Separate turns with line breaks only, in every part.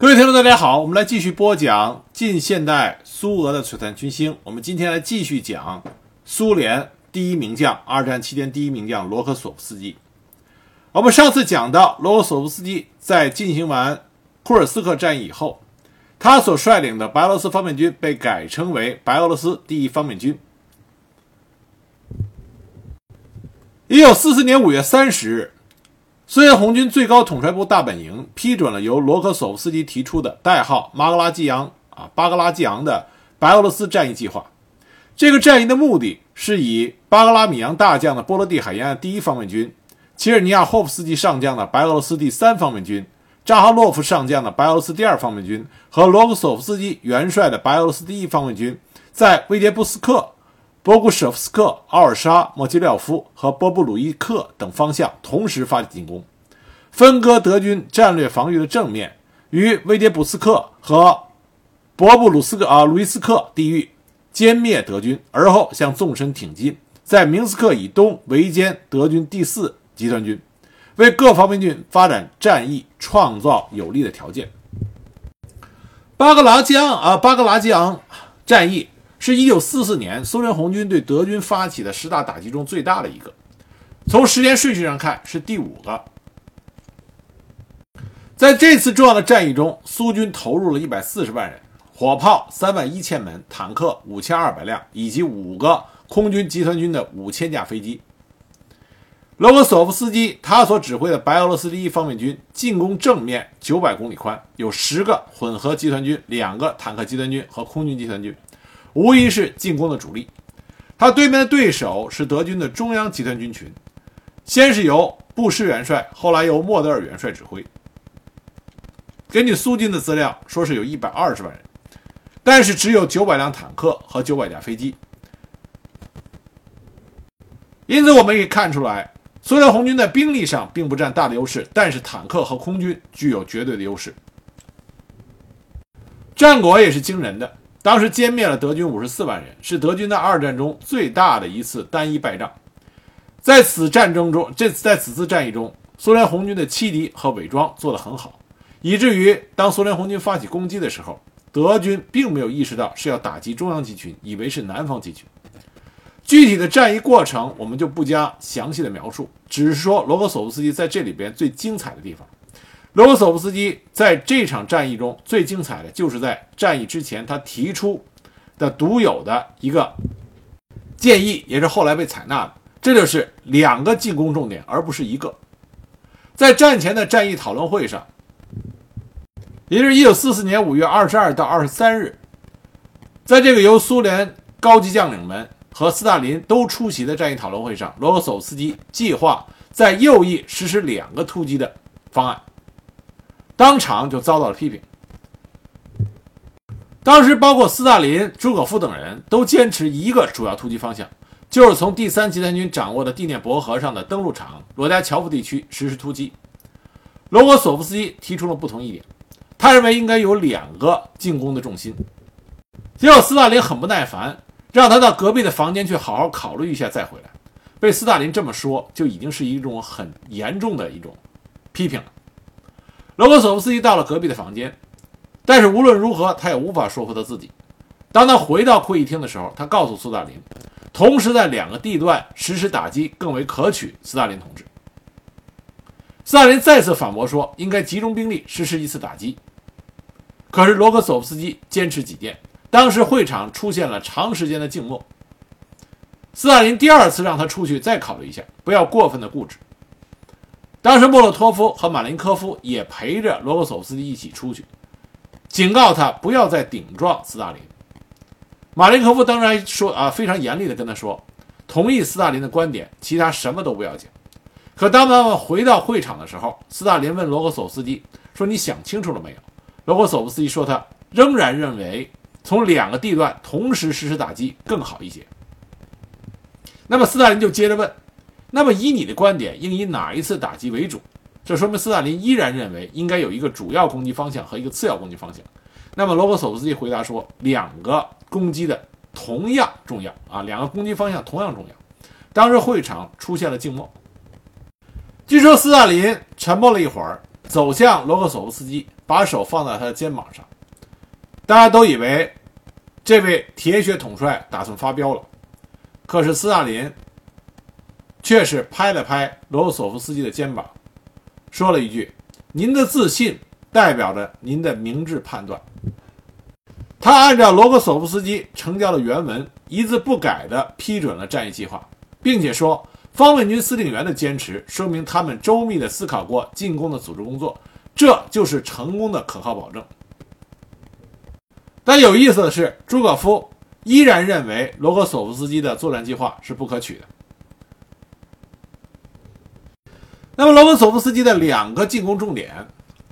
各位听众，大家好，我们来继续播讲近现代苏俄的璀璨群星。我们今天来继续讲苏联第一名将，二战期间第一名将罗科索夫斯基。我们上次讲到，罗科索夫斯基在进行完库尔斯克战役以后，他所率领的白俄罗斯方面军被改称为白俄罗斯第一方面军。一九四四年五月三十日。苏联红军最高统帅部大本营批准了由罗科索夫斯基提出的代号“马格拉季昂”啊巴格拉季昂的白俄罗斯战役计划。这个战役的目的是以巴格拉米扬大将的波罗的海沿岸第一方面军、切尔尼亚霍夫斯基上将的白俄罗斯第三方面军、扎哈洛夫上将的白俄罗斯第二方面军和罗科索夫斯基元帅的白俄罗斯第一方面军，在维捷布斯克。波古舍夫斯克、奥尔沙、莫基廖夫和波布鲁伊克等方向同时发起进攻，分割德军战略防御的正面，于维迭布斯克和博布鲁斯克啊鲁伊斯克地域歼灭德军，而后向纵深挺进，在明斯克以东围歼德军第四集团军，为各方面军发展战役创造有利的条件。巴格拉江啊，巴格拉江战役。是一九四四年苏联红军对德军发起的十大打击中最大的一个，从时间顺序上看是第五个。在这次重要的战役中，苏军投入了一百四十万人，火炮三万一千门，坦克五千二百辆，以及五个空军集团军的五千架飞机。罗格索夫斯基他所指挥的白俄罗斯第一方面军进攻正面九百公里宽，有十个混合集团军、两个坦克集团军和空军集团军。无疑是进攻的主力，他对面的对手是德军的中央集团军群，先是由布什元帅，后来由莫德尔元帅指挥。根据苏军的资料，说是有一百二十万人，但是只有九百辆坦克和九百架飞机。因此，我们可以看出来，苏联红军在兵力上并不占大的优势，但是坦克和空军具有绝对的优势，战果也是惊人的。当时歼灭了德军五十四万人，是德军在二战中最大的一次单一败仗。在此战争中，这在此次战役中，苏联红军的欺敌和伪装做得很好，以至于当苏联红军发起攻击的时候，德军并没有意识到是要打击中央集群，以为是南方集群。具体的战役过程我们就不加详细的描述，只是说罗格索夫斯基在这里边最精彩的地方。罗格索夫斯基在这场战役中最精彩的就是在战役之前他提出的独有的一个建议，也是后来被采纳的。这就是两个进攻重点，而不是一个。在战前的战役讨论会上，也就是1944年5月22到23日，在这个由苏联高级将领们和斯大林都出席的战役讨论会上，罗格索夫斯基计划在右翼实施两个突击的方案。当场就遭到了批评。当时，包括斯大林、朱可夫等人都坚持一个主要突击方向，就是从第三集团军掌握的地涅伯河上的登陆场罗加乔夫地区实施突击。罗格索夫斯基提出了不同意见，他认为应该有两个进攻的重心。结果，斯大林很不耐烦，让他到隔壁的房间去好好考虑一下再回来。被斯大林这么说，就已经是一种很严重的一种批评了。罗格索夫斯基到了隔壁的房间，但是无论如何，他也无法说服他自己。当他回到会议厅的时候，他告诉斯大林，同时在两个地段实施打击更为可取。斯大林同志，斯大林再次反驳说，应该集中兵力实施一次打击。可是罗格索夫斯基坚持己见。当时会场出现了长时间的静默。斯大林第二次让他出去再考虑一下，不要过分的固执。当时莫洛托夫和马林科夫也陪着罗格索夫斯基一起出去，警告他不要再顶撞斯大林。马林科夫当然说啊，非常严厉地跟他说，同意斯大林的观点，其他什么都不要讲。可当他们回到会场的时候，斯大林问罗格索夫斯基说：“你想清楚了没有？”罗格索夫斯基说：“他仍然认为从两个地段同时实施打击更好一些。”那么斯大林就接着问。那么，以你的观点，应以哪一次打击为主？这说明斯大林依然认为应该有一个主要攻击方向和一个次要攻击方向。那么，罗格索夫斯基回答说，两个攻击的同样重要啊，两个攻击方向同样重要。当时会场出现了静默。据说斯大林沉默了一会儿，走向罗克索夫斯基，把手放在他的肩膀上。大家都以为这位铁血统帅打算发飙了，可是斯大林却是拍了拍罗索夫斯基的肩膀，说了一句：“您的自信代表着您的明智判断。”他按照罗格索夫斯基呈交的原文，一字不改地批准了战役计划，并且说。方面军司令员的坚持，说明他们周密地思考过进攻的组织工作，这就是成功的可靠保证。但有意思的是，朱可夫依然认为罗格索夫斯基的作战计划是不可取的。那么，罗格索夫斯基的两个进攻重点，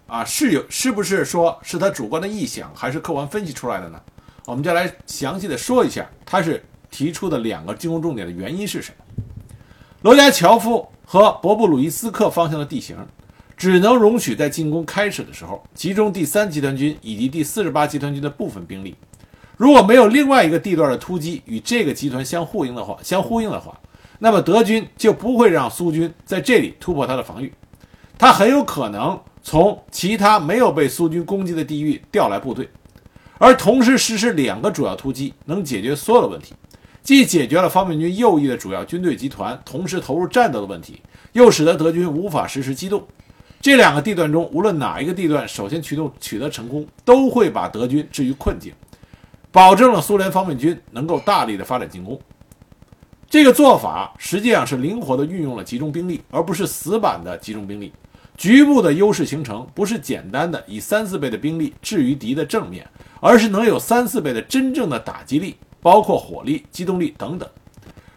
啊，是有是不是说是他主观的臆想，还是客观分析出来的呢？我们就来详细的说一下，他是提出的两个进攻重点的原因是什么？罗加乔夫和博布鲁伊斯克方向的地形，只能容许在进攻开始的时候集中第三集团军以及第四十八集团军的部分兵力。如果没有另外一个地段的突击与这个集团相呼应的话，相呼应的话，那么德军就不会让苏军在这里突破他的防御。他很有可能从其他没有被苏军攻击的地域调来部队，而同时实施两个主要突击，能解决所有的问题。既解决了方面军右翼的主要军队集团同时投入战斗的问题，又使得德军无法实施机动。这两个地段中，无论哪一个地段首先驱动取得成功，都会把德军置于困境，保证了苏联方面军能够大力的发展进攻。这个做法实际上是灵活的运用了集中兵力，而不是死板的集中兵力。局部的优势形成，不是简单的以三四倍的兵力置于敌的正面，而是能有三四倍的真正的打击力。包括火力、机动力等等。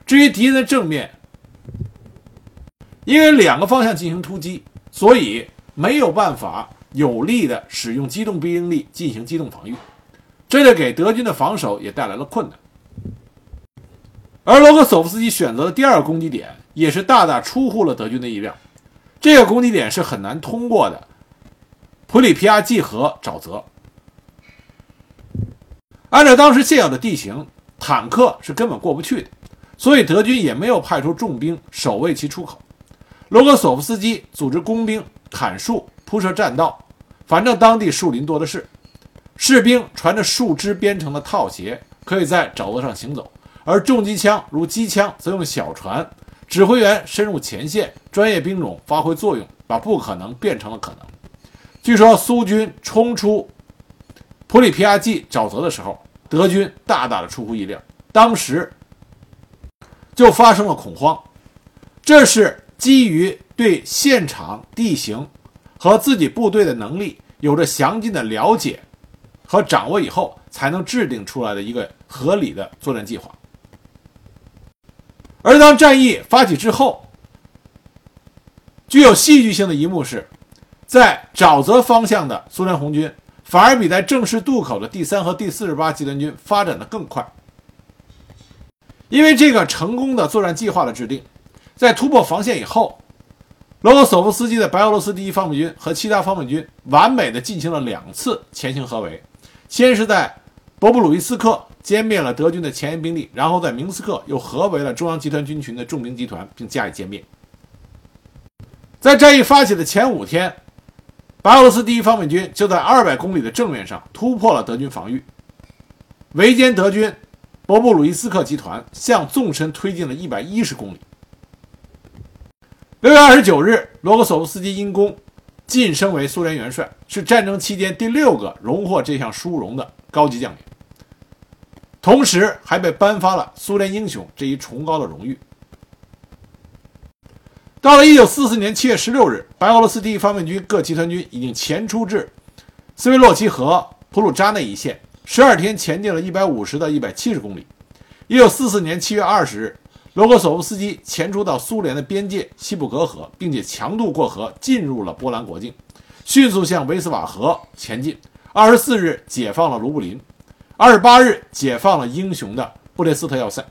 至于敌人的正面，因为两个方向进行突击，所以没有办法有力的使用机动兵力进行机动防御，这就给德军的防守也带来了困难。而罗格索夫斯基选择的第二个攻击点，也是大大出乎了德军的意料。这个攻击点是很难通过的，普里皮亚季河沼泽。按照当时现有的地形。坦克是根本过不去的，所以德军也没有派出重兵守卫其出口。罗格索夫斯基组织工兵砍树铺设栈道，反正当地树林多的是。士兵穿着树枝编成的套鞋，可以在沼泽上行走；而重机枪如机枪则用小船。指挥员深入前线，专业兵种发挥作用，把不可能变成了可能。据说苏军冲出普里皮亚季沼泽的时候。德军大大的出乎意料，当时就发生了恐慌。这是基于对现场地形和自己部队的能力有着详尽的了解和掌握以后，才能制定出来的一个合理的作战计划。而当战役发起之后，具有戏剧性的一幕是，在沼泽方向的苏联红军。反而比在正式渡口的第三和第四十八集团军发展的更快，因为这个成功的作战计划的制定，在突破防线以后，罗格索夫斯基的白俄罗斯第一方面军和其他方面军完美的进行了两次前行合围，先是在博布鲁伊斯克歼灭了德军的前沿兵力，然后在明斯克又合围了中央集团军群的重兵集团，并加以歼灭。在战役发起的前五天。白俄罗斯第一方面军就在二百公里的正面上突破了德军防御，围歼德军博布鲁伊斯克集团，向纵深推进了一百一十公里。六月二十九日，罗格索夫斯基因功晋升为苏联元帅，是战争期间第六个荣获这项殊荣的高级将领，同时还被颁发了苏联英雄这一崇高的荣誉。到了一九四四年七月十六日，白俄罗斯第一方面军各集团军已经前出至斯维洛奇河普鲁扎内一线，十二天前进了一百五十到一百七十公里。一九四四年七月二十日，罗格索夫斯基前出到苏联的边界西布格河，并且强渡过河进入了波兰国境，迅速向维斯瓦河前进。二十四日解放了卢布林，二十八日解放了英雄的布列斯特要塞，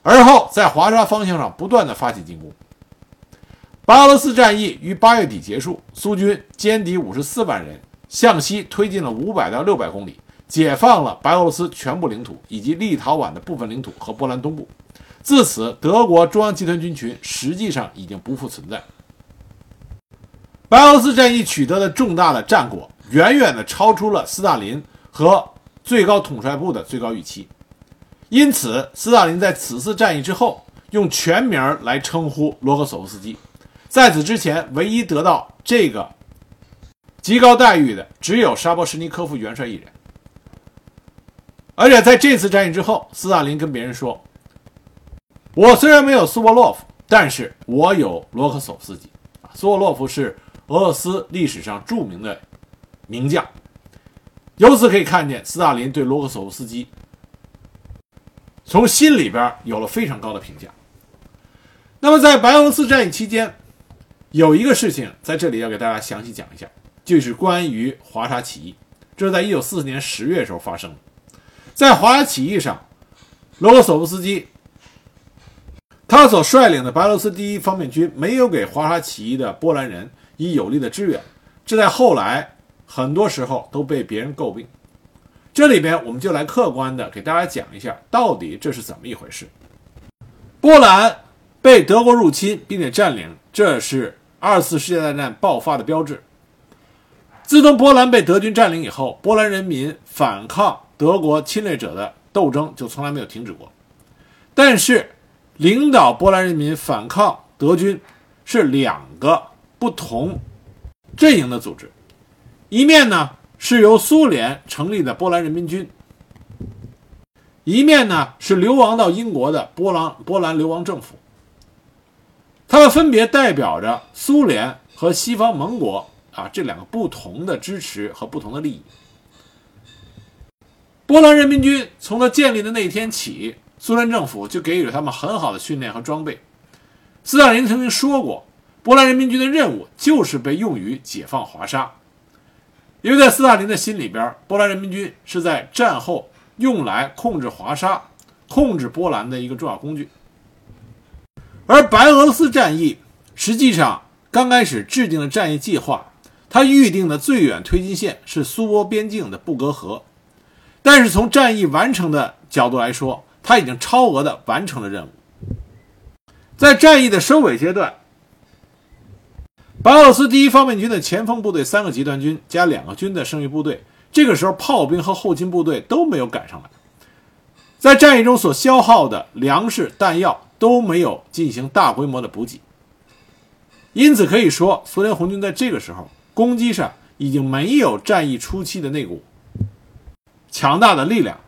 而后在华沙方向上不断的发起进攻。白俄罗斯战役于八月底结束，苏军歼敌五十四万人，向西推进了五百到六百公里，解放了白俄罗斯全部领土以及立陶宛的部分领土和波兰东部。自此，德国中央集团军群实际上已经不复存在。白俄罗斯战役取得的重大的战果，远远的超出了斯大林和最高统帅部的最高预期。因此，斯大林在此次战役之后，用全名来称呼罗格索夫斯基。在此之前，唯一得到这个极高待遇的，只有沙波什尼科夫元帅一人。而且在这次战役之后，斯大林跟别人说：“我虽然没有苏沃洛夫，但是我有罗克索夫斯基。苏沃洛夫是俄罗斯历史上著名的名将。由此可以看见，斯大林对罗克索夫斯基从心里边有了非常高的评价。那么，在白俄罗斯战役期间，有一个事情在这里要给大家详细讲一下，就是关于华沙起义。这是在一九四四年十月时候发生的。在华沙起义上，罗格索夫斯基他所率领的白俄罗斯第一方面军没有给华沙起义的波兰人以有力的支援，这在后来很多时候都被别人诟病。这里边我们就来客观的给大家讲一下，到底这是怎么一回事。波兰被德国入侵并且占领，这是二次世界大战爆发的标志。自从波兰被德军占领以后，波兰人民反抗。德国侵略者的斗争就从来没有停止过，但是领导波兰人民反抗德军是两个不同阵营的组织，一面呢是由苏联成立的波兰人民军，一面呢是流亡到英国的波兰波兰流亡政府，他们分别代表着苏联和西方盟国啊这两个不同的支持和不同的利益。波兰人民军从它建立的那天起，苏联政府就给予了他们很好的训练和装备。斯大林曾经说过，波兰人民军的任务就是被用于解放华沙，因为在斯大林的心里边，波兰人民军是在战后用来控制华沙、控制波兰的一个重要工具。而白俄罗斯战役实际上刚开始制定的战役计划，它预定的最远推进线是苏波边境的布格河。但是从战役完成的角度来说，他已经超额的完成了任务。在战役的收尾阶段，白俄罗斯第一方面军的前锋部队三个集团军加两个军的剩余部队，这个时候炮兵和后勤部队都没有赶上来，在战役中所消耗的粮食弹药都没有进行大规模的补给，因此可以说，苏联红军在这个时候攻击上已经没有战役初期的那股。强大的力量。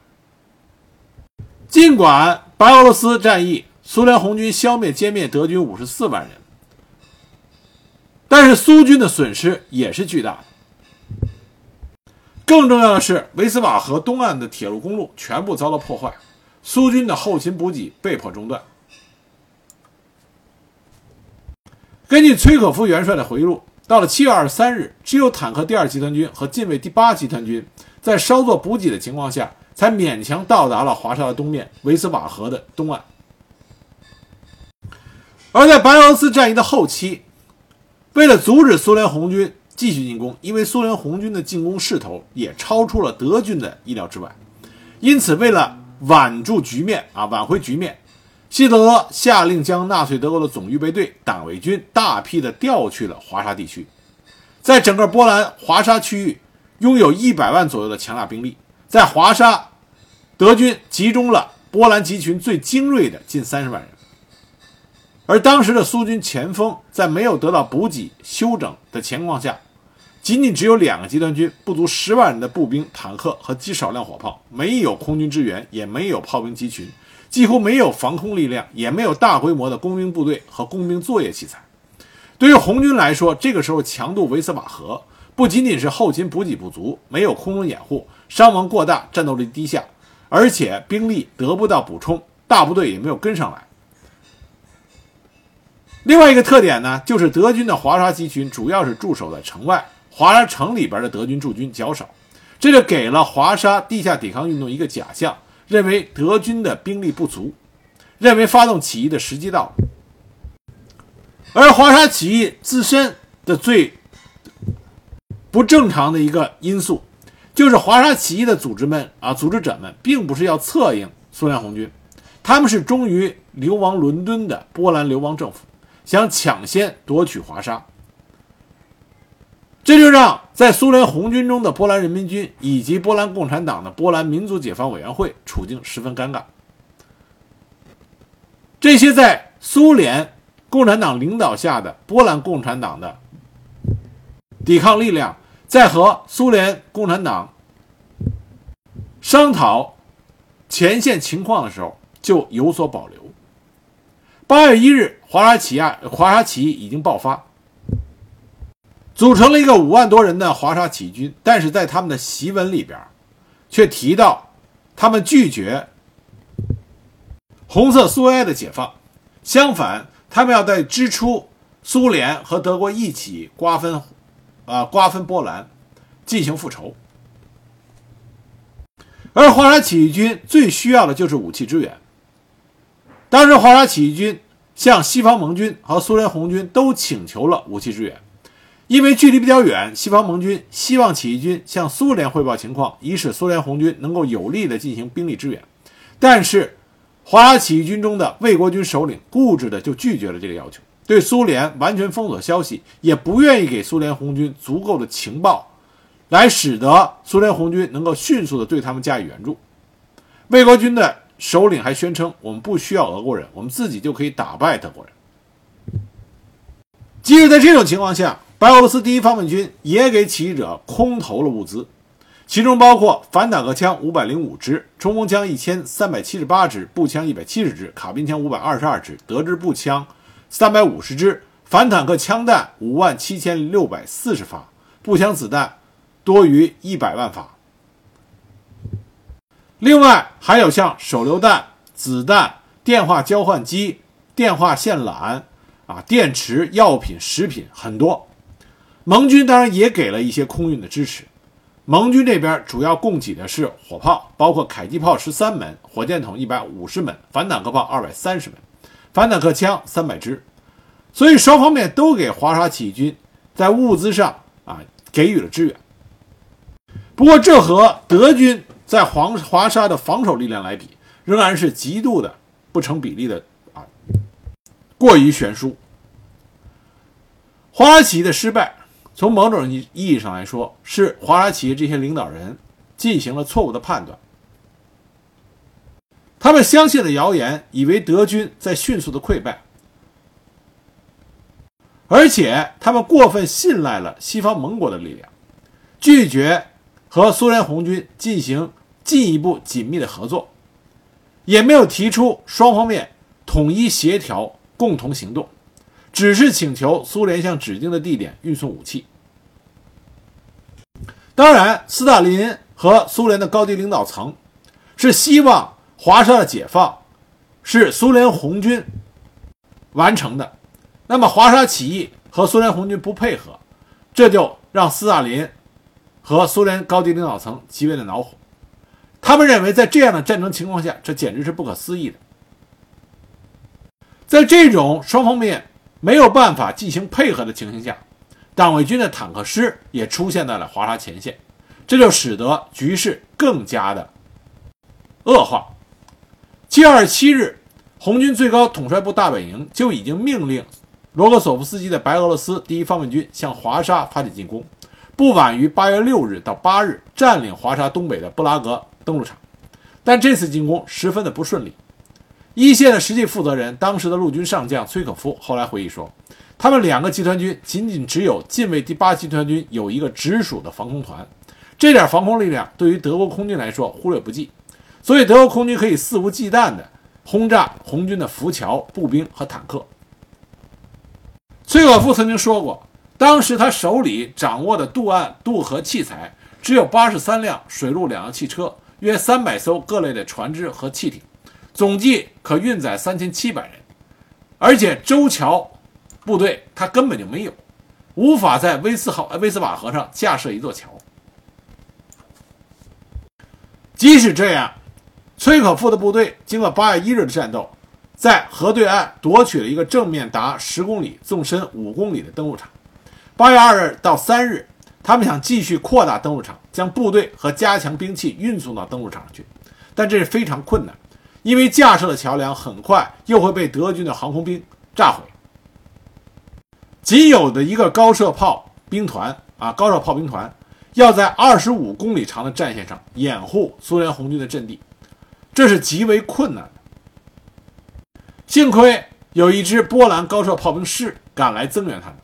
尽管白俄罗斯战役，苏联红军消灭歼灭德军五十四万人，但是苏军的损失也是巨大的。更重要的是，维斯瓦河东岸的铁路公路全部遭到破坏，苏军的后勤补给被迫中断。根据崔可夫元帅的回忆录，到了七月二十三日，只有坦克第二集团军和近卫第八集团军。在稍作补给的情况下，才勉强到达了华沙的东面维斯瓦河的东岸。而在白俄罗斯战役的后期，为了阻止苏联红军继续进攻，因为苏联红军的进攻势头也超出了德军的意料之外，因此为了挽住局面啊，挽回局面，希特勒下令将纳粹德国的总预备队、党卫军大批的调去了华沙地区，在整个波兰华沙区域。拥有一百万左右的强大兵力，在华沙，德军集中了波兰集群最精锐的近三十万人，而当时的苏军前锋在没有得到补给休整的情况下，仅仅只有两个集团军，不足十万人的步兵、坦克和极少量火炮，没有空军支援，也没有炮兵集群，几乎没有防空力量，也没有大规模的工兵部队和工兵作业器材。对于红军来说，这个时候强渡维斯瓦河。不仅仅是后勤补给不足，没有空中掩护，伤亡过大，战斗力低下，而且兵力得不到补充，大部队也没有跟上来。另外一个特点呢，就是德军的华沙集群主要是驻守在城外，华沙城里边的德军驻军较少，这就给了华沙地下抵抗运动一个假象，认为德军的兵力不足，认为发动起义的时机到了。而华沙起义自身的最不正常的一个因素，就是华沙起义的组织们啊，组织者们并不是要策应苏联红军，他们是忠于流亡伦敦的波兰流亡政府，想抢先夺取华沙。这就让在苏联红军中的波兰人民军以及波兰共产党的波兰民族解放委员会处境十分尴尬。这些在苏联共产党领导下的波兰共产党的抵抗力量，在和苏联共产党商讨前线情况的时候，就有所保留。八月一日，华沙起义，华沙起义已经爆发，组成了一个五万多人的华沙起义军，但是在他们的檄文里边，却提到他们拒绝红色苏维埃的解放，相反，他们要在支出苏联和德国一起瓜分，啊，瓜分波兰，进行复仇。而华沙起义军最需要的就是武器支援。当时，华沙起义军向西方盟军和苏联红军都请求了武器支援，因为距离比较远，西方盟军希望起义军向苏联汇报情况，以使苏联红军能够有力地进行兵力支援。但是，华沙起义军中的卫国军首领固执地就拒绝了这个要求，对苏联完全封锁消息，也不愿意给苏联红军足够的情报，来使得苏联红军能够迅速地对他们加以援助。卫国军的。首领还宣称：“我们不需要俄国人，我们自己就可以打败德国人。”即使在这种情况下，白俄罗斯第一方面军也给起义者空投了物资，其中包括反坦克枪五百零五支、冲锋枪一千三百七十八支、步枪一百七十支、卡宾枪五百二十二支、德制步枪三百五十支、反坦克枪弹五万七千六百四十发、步枪子弹多于一百万发。另外还有像手榴弹、子弹、电话交换机、电话线缆啊、电池、药品、食品很多。盟军当然也给了一些空运的支持。盟军这边主要供给的是火炮，包括迫击炮十三门、火箭筒一百五十门、反坦克炮二百三十门、反坦克枪三百支。所以双方面都给华沙起义军在物资上啊给予了支援。不过这和德军。在黄华沙的防守力量来比，仍然是极度的不成比例的啊，过于悬殊。华沙起义的失败，从某种意义上来说，是华沙起义这些领导人进行了错误的判断。他们相信了谣言，以为德军在迅速的溃败，而且他们过分信赖了西方盟国的力量，拒绝。和苏联红军进行进一步紧密的合作，也没有提出双方面统一协调、共同行动，只是请求苏联向指定的地点运送武器。当然，斯大林和苏联的高级领导层是希望华沙的解放是苏联红军完成的，那么华沙起义和苏联红军不配合，这就让斯大林。和苏联高级领导层极为的恼火，他们认为在这样的战争情况下，这简直是不可思议的。在这种双方面没有办法进行配合的情形下，党卫军的坦克师也出现在了华沙前线，这就使得局势更加的恶化。七月二十七日，红军最高统帅部大本营就已经命令罗格索夫斯基的白俄罗斯第一方面军向华沙发起进攻。不晚于八月六日到八日占领华沙东北的布拉格登陆场，但这次进攻十分的不顺利。一线的实际负责人，当时的陆军上将崔可夫后来回忆说，他们两个集团军仅仅只有近卫第八集团军有一个直属的防空团，这点防空力量对于德国空军来说忽略不计，所以德国空军可以肆无忌惮地轰炸红军的浮桥、步兵和坦克。崔可夫曾经说过。当时他手里掌握的渡岸渡河器材只有八十三辆水陆两用汽车，约三百艘各类的船只和汽艇，总计可运载三千七百人。而且舟桥部队他根本就没有，无法在威斯号威斯瓦河上架设一座桥。即使这样，崔可夫的部队经过八月一日的战斗，在河对岸夺取了一个正面达十公里、纵深五公里的登陆场。八月二日到三日，他们想继续扩大登陆场，将部队和加强兵器运送到登陆场上去，但这是非常困难，因为架设的桥梁很快又会被德军的航空兵炸毁。仅有的一个高射炮兵团啊高射炮兵团要在二十五公里长的战线上掩护苏联红军的阵地，这是极为困难的。幸亏有一支波兰高射炮兵师赶来增援他们，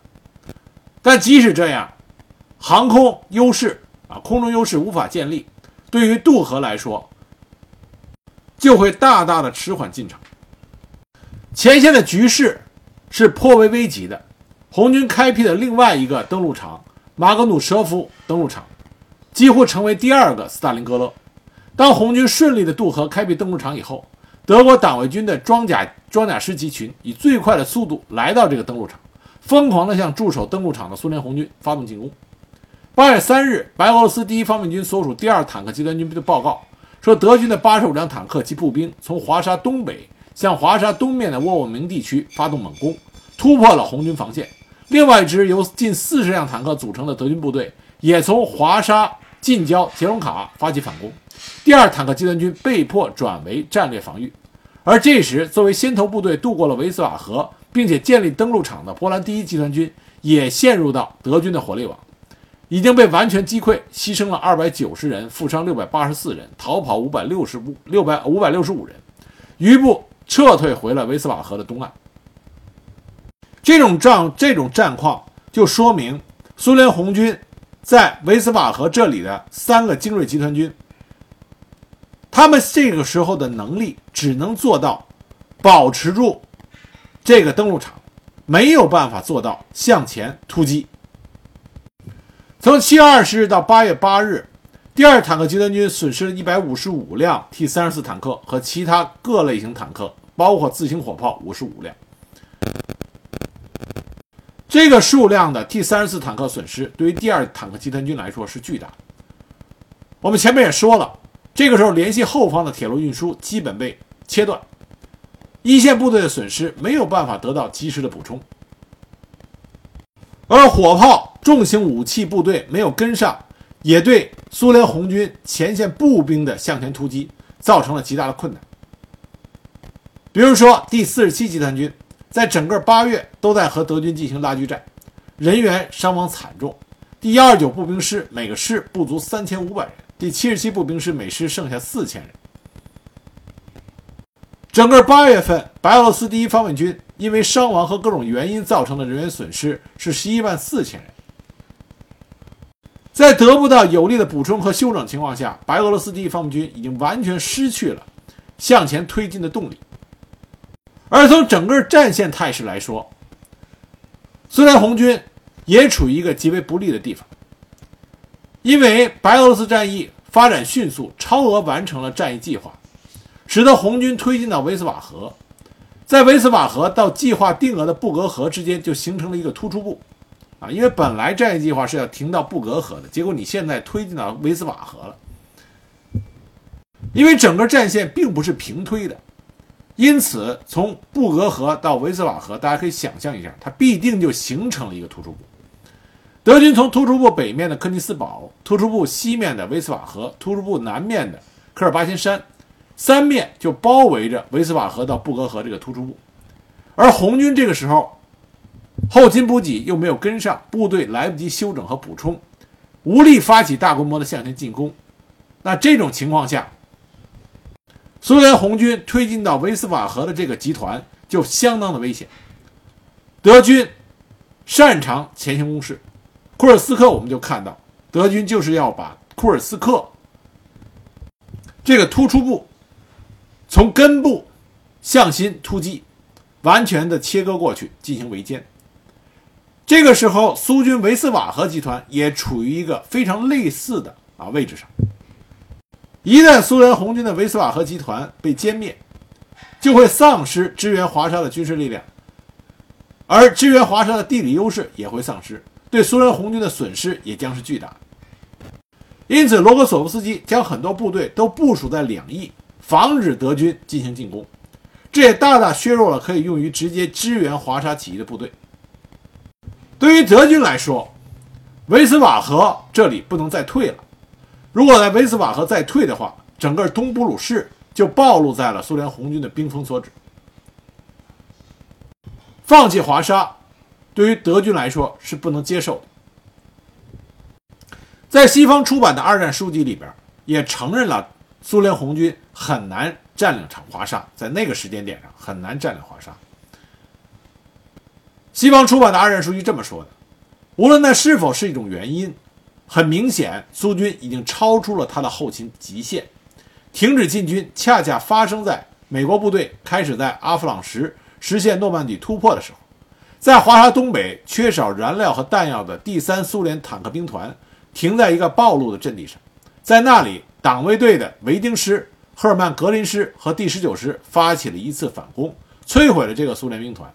但即使这样，航空优势啊空中优势无法建立，对于渡河来说，就会大大的迟缓进程。前线的局势是颇为危急的。红军开辟的另外一个登陆场——马格努舍夫登陆场，几乎成为第二个斯大林格勒。当红军顺利的渡河开辟登陆场以后，德国党卫军的装甲装甲师集群以最快的速度来到这个登陆场，疯狂地向驻守登陆场的苏联红军发动进攻。八月三日，白俄罗斯第一方面军所属第二坦克集团军的报告说，德军的八十五辆坦克及步兵从华沙东北向华沙东面的沃沃明地区发动猛攻，突破了红军防线。另外一支由近四十辆坦克组成的德军部队也从华沙近郊杰隆卡发起反攻，第二坦克集团军被迫转为战略防御。而这时，作为先头部队渡过了维斯瓦河，并且建立登陆场的波兰第一集团军也陷入到德军的火力网，已经被完全击溃，牺牲了二百九十人，负伤六百八十四人，逃跑五百六十五六百五百六十五人，余部撤退回了维斯瓦河的东岸。这种战这种战况就说明苏联红军在维斯瓦河这里的三个精锐集团军，他们这个时候的能力只能做到保持住这个登陆场，没有办法做到向前突击。从七月二十日到八月八日，第二坦克集团军损失了一百五十五辆 T 三十四坦克和其他各类型坦克，包括自行火炮五十五辆。这个数量的 T 三十四坦克损失，对于第二坦克集团军来说是巨大的。我们前面也说了，这个时候联系后方的铁路运输基本被切断，一线部队的损失没有办法得到及时的补充，而火炮、重型武器部队没有跟上，也对苏联红军前线步兵的向前突击造成了极大的困难。比如说第四十七集团军。在整个八月都在和德军进行拉锯战，人员伤亡惨重。第幺二九步兵师每个师不足三千五百人，第七十七步兵师每师剩下四千人。整个八月份，白俄罗斯第一方面军因为伤亡和各种原因造成的人员损失是十一万四千人。在得不到有力的补充和休整情况下，白俄罗斯第一方面军已经完全失去了向前推进的动力。而从整个战线态势来说，苏联红军也处于一个极为不利的地方，因为白俄罗斯战役发展迅速，超额完成了战役计划，使得红军推进到维斯瓦河，在维斯瓦河到计划定额的布格河之间就形成了一个突出部，啊，因为本来战役计划是要停到布格河的，结果你现在推进到维斯瓦河了，因为整个战线并不是平推的。因此，从布格河到维斯瓦河，大家可以想象一下，它必定就形成了一个突出部。德军从突出部北面的科尼斯堡、突出部西面的维斯瓦河、突出部南面的科尔巴辛山，三面就包围着维斯瓦河到布格河这个突出部。而红军这个时候后勤补给又没有跟上，部队来不及休整和补充，无力发起大规模的向前进攻。那这种情况下，苏联红军推进到维斯瓦河的这个集团就相当的危险。德军擅长前行攻势，库尔斯克我们就看到，德军就是要把库尔斯克这个突出部从根部向心突击，完全的切割过去进行围歼。这个时候，苏军维斯瓦河集团也处于一个非常类似的啊位置上。一旦苏联红军的维斯瓦河集团被歼灭，就会丧失支援华沙的军事力量，而支援华沙的地理优势也会丧失，对苏联红军的损失也将是巨大。因此，罗格索夫斯基将很多部队都部署在两翼，防止德军进行进攻，这也大大削弱了可以用于直接支援华沙起义的部队。对于德军来说，维斯瓦河这里不能再退了。如果在维斯瓦河再退的话，整个东布鲁士就暴露在了苏联红军的兵锋所指。放弃华沙，对于德军来说是不能接受的。在西方出版的二战书籍里边，也承认了苏联红军很难占领场华沙，在那个时间点上很难占领华沙。西方出版的二战书籍这么说的：无论那是否是一种原因，很明显，苏军已经超出了他的后勤极限，停止进军恰恰发生在美国部队开始在阿弗朗什实现诺曼底突破的时候。在华沙东北缺少燃料和弹药的第三苏联坦克兵团停在一个暴露的阵地上，在那里，党卫队的维丁师、赫尔曼格林师和第十九师发起了一次反攻，摧毁了这个苏联兵团。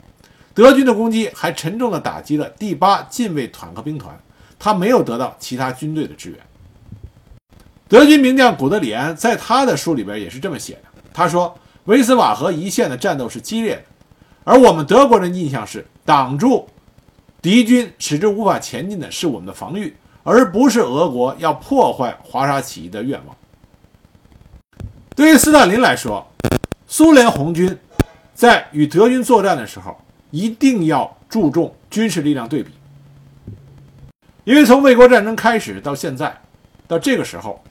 德军的攻击还沉重地打击了第八近卫坦克兵团，他没有得到其他军队的支援。德军名将古德里安在他的书里边也是这么写的，他说：“维斯瓦河一线的战斗是激烈的，而我们德国人的印象是。”挡住敌军，使之无法前进的是我们的防御，而不是俄国要破坏华沙起义的愿望。对于斯大林来说，苏联红军在与德军作战的时候，一定要注重军事力量对比，因为从卫国战争开始到现在，到这个时候，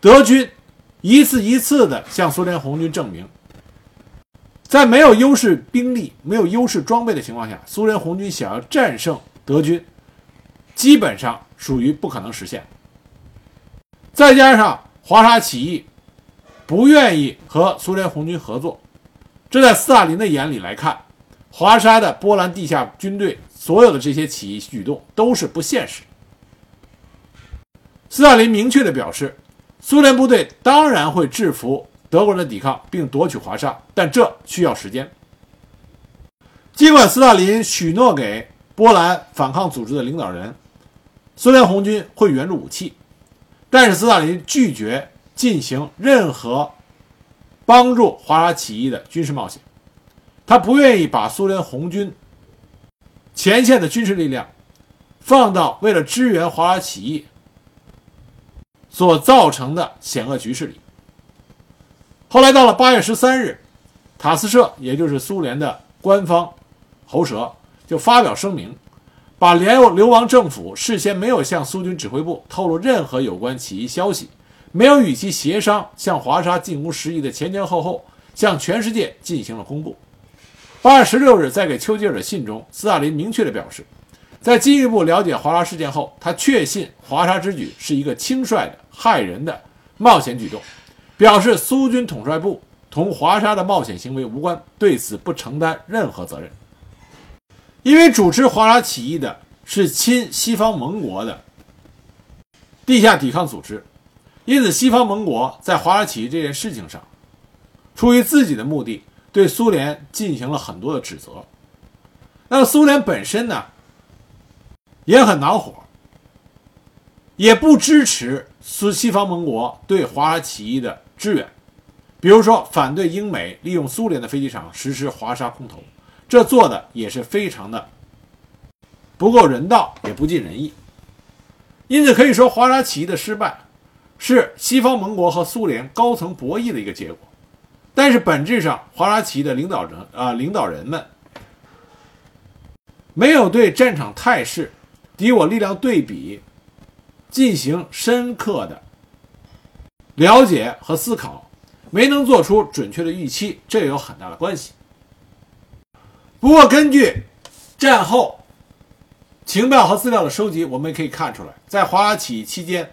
德军一次一次的向苏联红军证明。在没有优势兵力、没有优势装备的情况下，苏联红军想要战胜德军，基本上属于不可能实现。再加上华沙起义不愿意和苏联红军合作，这在斯大林的眼里来看，华沙的波兰地下军队所有的这些起义举动都是不现实。斯大林明确的表示，苏联部队当然会制服。德国人的抵抗并夺取华沙，但这需要时间。尽管斯大林许诺给波兰反抗组织的领导人，苏联红军会援助武器，但是斯大林拒绝进行任何帮助华沙起义的军事冒险。他不愿意把苏联红军前线的军事力量放到为了支援华沙起义所造成的险恶局势里。后来到了八月十三日，塔斯社，也就是苏联的官方喉舌，就发表声明，把联流亡政府事先没有向苏军指挥部透露任何有关起义消息，没有与其协商向华沙进攻事宜的前前后后，向全世界进行了公布。八月十六日，在给丘吉尔的信中，斯大林明确地表示，在进一步了解华沙事件后，他确信华沙之举是一个轻率的、害人的冒险举动。表示苏军统帅部同华沙的冒险行为无关，对此不承担任何责任。因为主持华沙起义的是亲西方盟国的地下抵抗组织，因此西方盟国在华沙起义这件事情上，出于自己的目的，对苏联进行了很多的指责。那苏联本身呢，也很恼火，也不支持苏西方盟国对华沙起义的。支援，比如说反对英美利用苏联的飞机场实施华沙空投，这做的也是非常的不够人道，也不尽人意。因此可以说，华沙起义的失败是西方盟国和苏联高层博弈的一个结果。但是本质上，华沙起义的领导人啊，领导人们没有对战场态势、敌我力量对比进行深刻的。了解和思考，没能做出准确的预期，这也有很大的关系。不过，根据战后情报和资料的收集，我们也可以看出来，在华沙起义期间，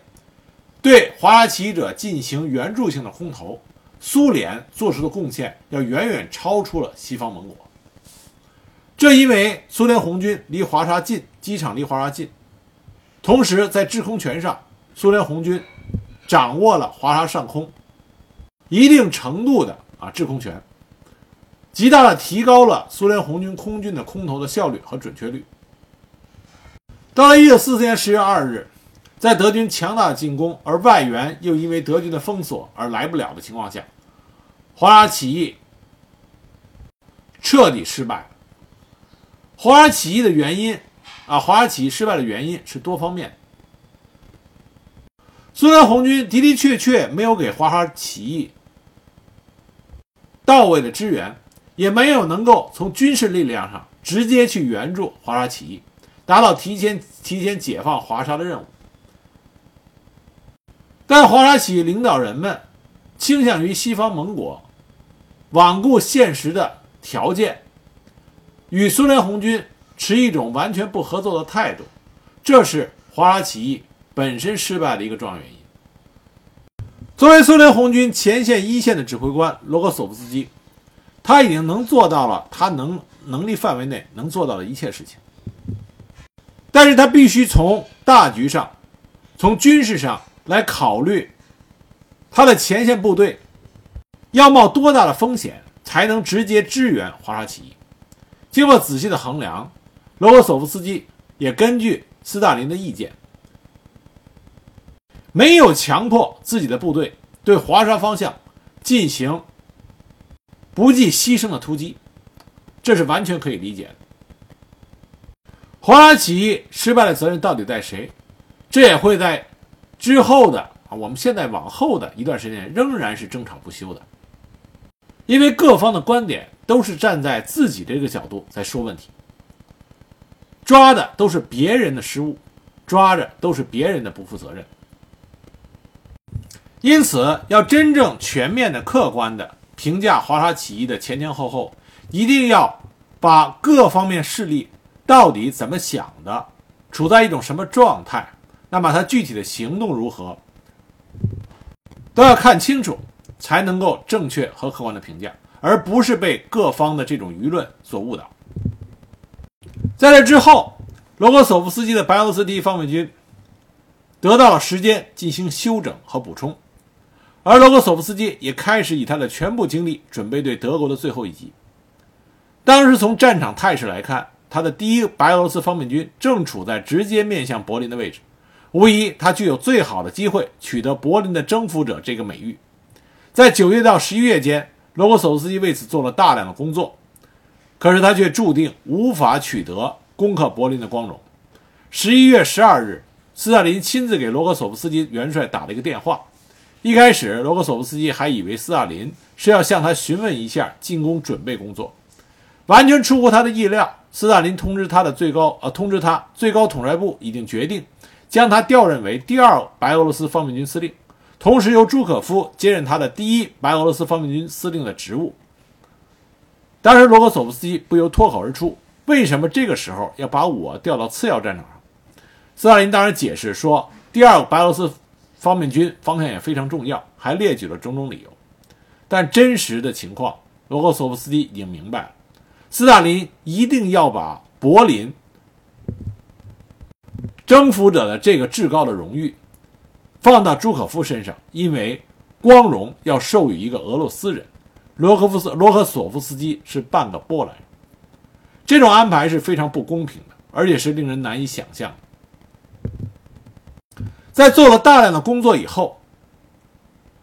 对华沙起义者进行援助性的空投，苏联做出的贡献要远远超出了西方盟国。这因为苏联红军离华沙近，机场离华沙近，同时在制空权上，苏联红军。掌握了华沙上空一定程度的啊制空权，极大的提高了苏联红军空军的空投的效率和准确率。到了一九四四年十月二日，在德军强大的进攻，而外援又因为德军的封锁而来不了的情况下，华沙起义彻底失败。华沙起义的原因啊，华沙起义失败的原因是多方面。苏联红军的的确确没有给华沙起义到位的支援，也没有能够从军事力量上直接去援助华沙起义，达到提前提前解放华沙的任务。但华沙起义领导人们倾向于西方盟国，罔顾现实的条件，与苏联红军持一种完全不合作的态度，这是华沙起义本身失败的一个重要原因。作为苏联红军前线一线的指挥官，罗格索夫斯基，他已经能做到了他能能力范围内能做到的一切事情，但是他必须从大局上，从军事上来考虑，他的前线部队要冒多大的风险才能直接支援华沙起义。经过仔细的衡量，罗格索夫斯基也根据斯大林的意见。没有强迫自己的部队对华沙方向进行不计牺牲的突击，这是完全可以理解的。华沙起义失败的责任到底在谁？这也会在之后的啊，我们现在往后的一段时间仍然是争吵不休的，因为各方的观点都是站在自己这个角度在说问题，抓的都是别人的失误，抓着都是别人的不负责任。因此，要真正全面的、客观的评价华沙起义的前前后后，一定要把各方面势力到底怎么想的，处在一种什么状态，那么他具体的行动如何，都要看清楚，才能够正确和客观的评价，而不是被各方的这种舆论所误导。在这之后，罗格索夫斯基的白俄罗斯第一方面军得到了时间进行休整和补充。而罗格索夫斯基也开始以他的全部精力准备对德国的最后一击。当时从战场态势来看，他的第一白俄罗斯方面军正处在直接面向柏林的位置，无疑他具有最好的机会取得柏林的征服者这个美誉。在九月到十一月间，罗格索夫斯基为此做了大量的工作，可是他却注定无法取得攻克柏林的光荣。十一月十二日，斯大林亲自给罗格索夫斯基元帅打了一个电话。一开始，罗格索夫斯基还以为斯大林是要向他询问一下进攻准备工作，完全出乎他的意料。斯大林通知他的最高呃，通知他最高统帅部已经决定将他调任为第二白俄罗斯方面军司令，同时由朱可夫接任他的第一白俄罗斯方面军司令的职务。当时，罗格索夫斯基不由脱口而出：“为什么这个时候要把我调到次要战场上？”斯大林当然解释说：“第二白俄罗斯。”方面军方向也非常重要，还列举了种种理由。但真实的情况，罗格索夫斯基已经明白了，斯大林一定要把柏林征服者的这个至高的荣誉放到朱可夫身上，因为光荣要授予一个俄罗斯人。罗科夫斯罗克索夫斯基是半个波兰人，这种安排是非常不公平的，而且是令人难以想象的。在做了大量的工作以后，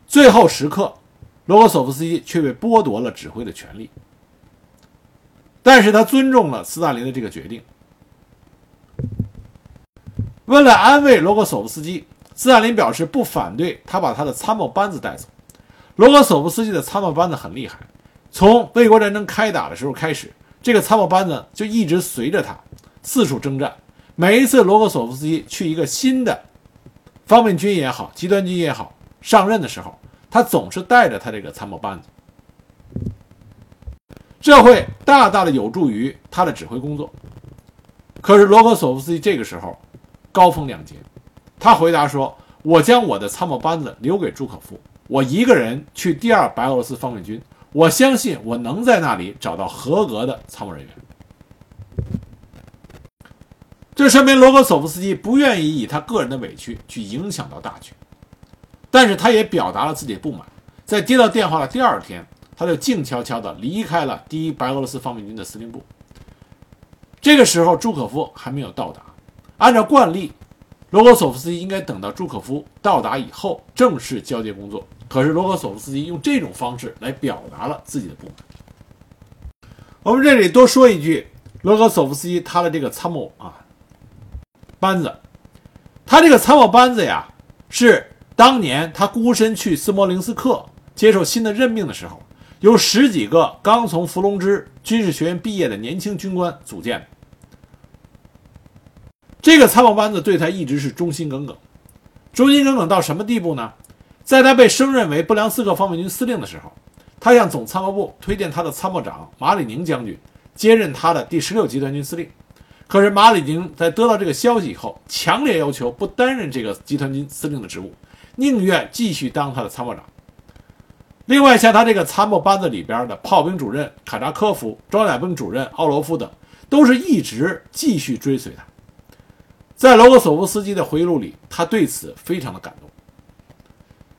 最后时刻，罗格索夫斯基却被剥夺了指挥的权利。但是他尊重了斯大林的这个决定。为了安慰罗格索夫斯基，斯大林表示不反对他把他的参谋班子带走。罗格索夫斯基的参谋班子很厉害，从卫国战争开打的时候开始，这个参谋班子就一直随着他四处征战。每一次罗格索夫斯基去一个新的。方面军也好，集团军也好，上任的时候，他总是带着他这个参谋班子，这会大大的有助于他的指挥工作。可是罗格索夫斯基这个时候高风亮节，他回答说：“我将我的参谋班子留给朱可夫，我一个人去第二白俄罗斯方面军，我相信我能在那里找到合格的参谋人员。”这说明罗格索夫斯基不愿意以他个人的委屈去影响到大局，但是他也表达了自己的不满。在接到电话的第二天，他就静悄悄地离开了第一白俄罗斯方面军的司令部。这个时候，朱可夫还没有到达。按照惯例，罗格索夫斯基应该等到朱可夫到达以后正式交接工作。可是罗格索夫斯基用这种方式来表达了自己的不满。我们这里多说一句，罗格索夫斯基他的这个参谋啊。班子，他这个参谋班子呀，是当年他孤身去斯摩棱斯克接受新的任命的时候，由十几个刚从伏龙芝军事学院毕业的年轻军官组建。这个参谋班子对他一直是忠心耿耿，忠心耿耿到什么地步呢？在他被升任为布良斯克方面军司令的时候，他向总参谋部推荐他的参谋长马里宁将军接任他的第十六集团军司令。可是马里宁在得到这个消息以后，强烈要求不担任这个集团军司令的职务，宁愿继续当他的参谋长。另外，像他这个参谋班子里边的炮兵主任卡扎科夫、装甲兵主任奥罗夫等，都是一直继续追随他。在罗格索夫斯基的回忆录里，他对此非常的感动。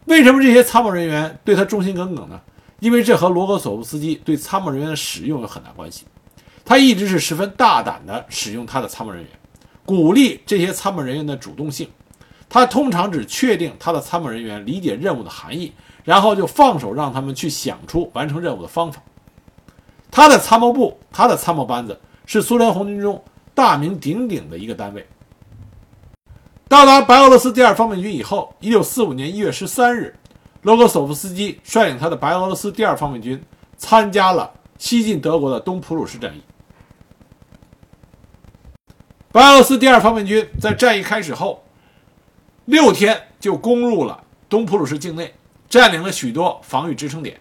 为什么这些参谋人员对他忠心耿耿呢？因为这和罗格索夫斯基对参谋人员的使用有很大关系。他一直是十分大胆地使用他的参谋人员，鼓励这些参谋人员的主动性。他通常只确定他的参谋人员理解任务的含义，然后就放手让他们去想出完成任务的方法。他的参谋部，他的参谋班子是苏联红军中大名鼎鼎的一个单位。到达白俄罗斯第二方面军以后，一九四五年一月十三日，罗格索夫斯基率领他的白俄罗斯第二方面军参加了西进德国的东普鲁士战役。白俄罗斯第二方面军在战役开始后六天就攻入了东普鲁士境内，占领了许多防御支撑点，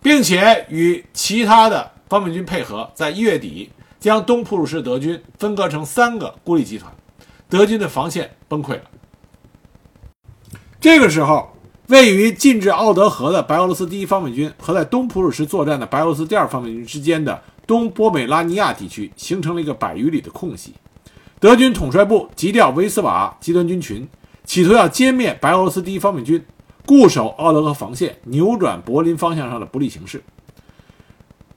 并且与其他的方面军配合，在一月底将东普鲁士德军分割成三个孤立集团，德军的防线崩溃了。这个时候，位于近至奥德河的白俄罗斯第一方面军和在东普鲁士作战的白俄罗斯第二方面军之间的。东波美拉尼亚地区形成了一个百余里的空隙，德军统帅部急调维斯瓦集团军群，企图要歼灭白俄罗斯第一方面军，固守奥德河防线，扭转柏林方向上的不利形势。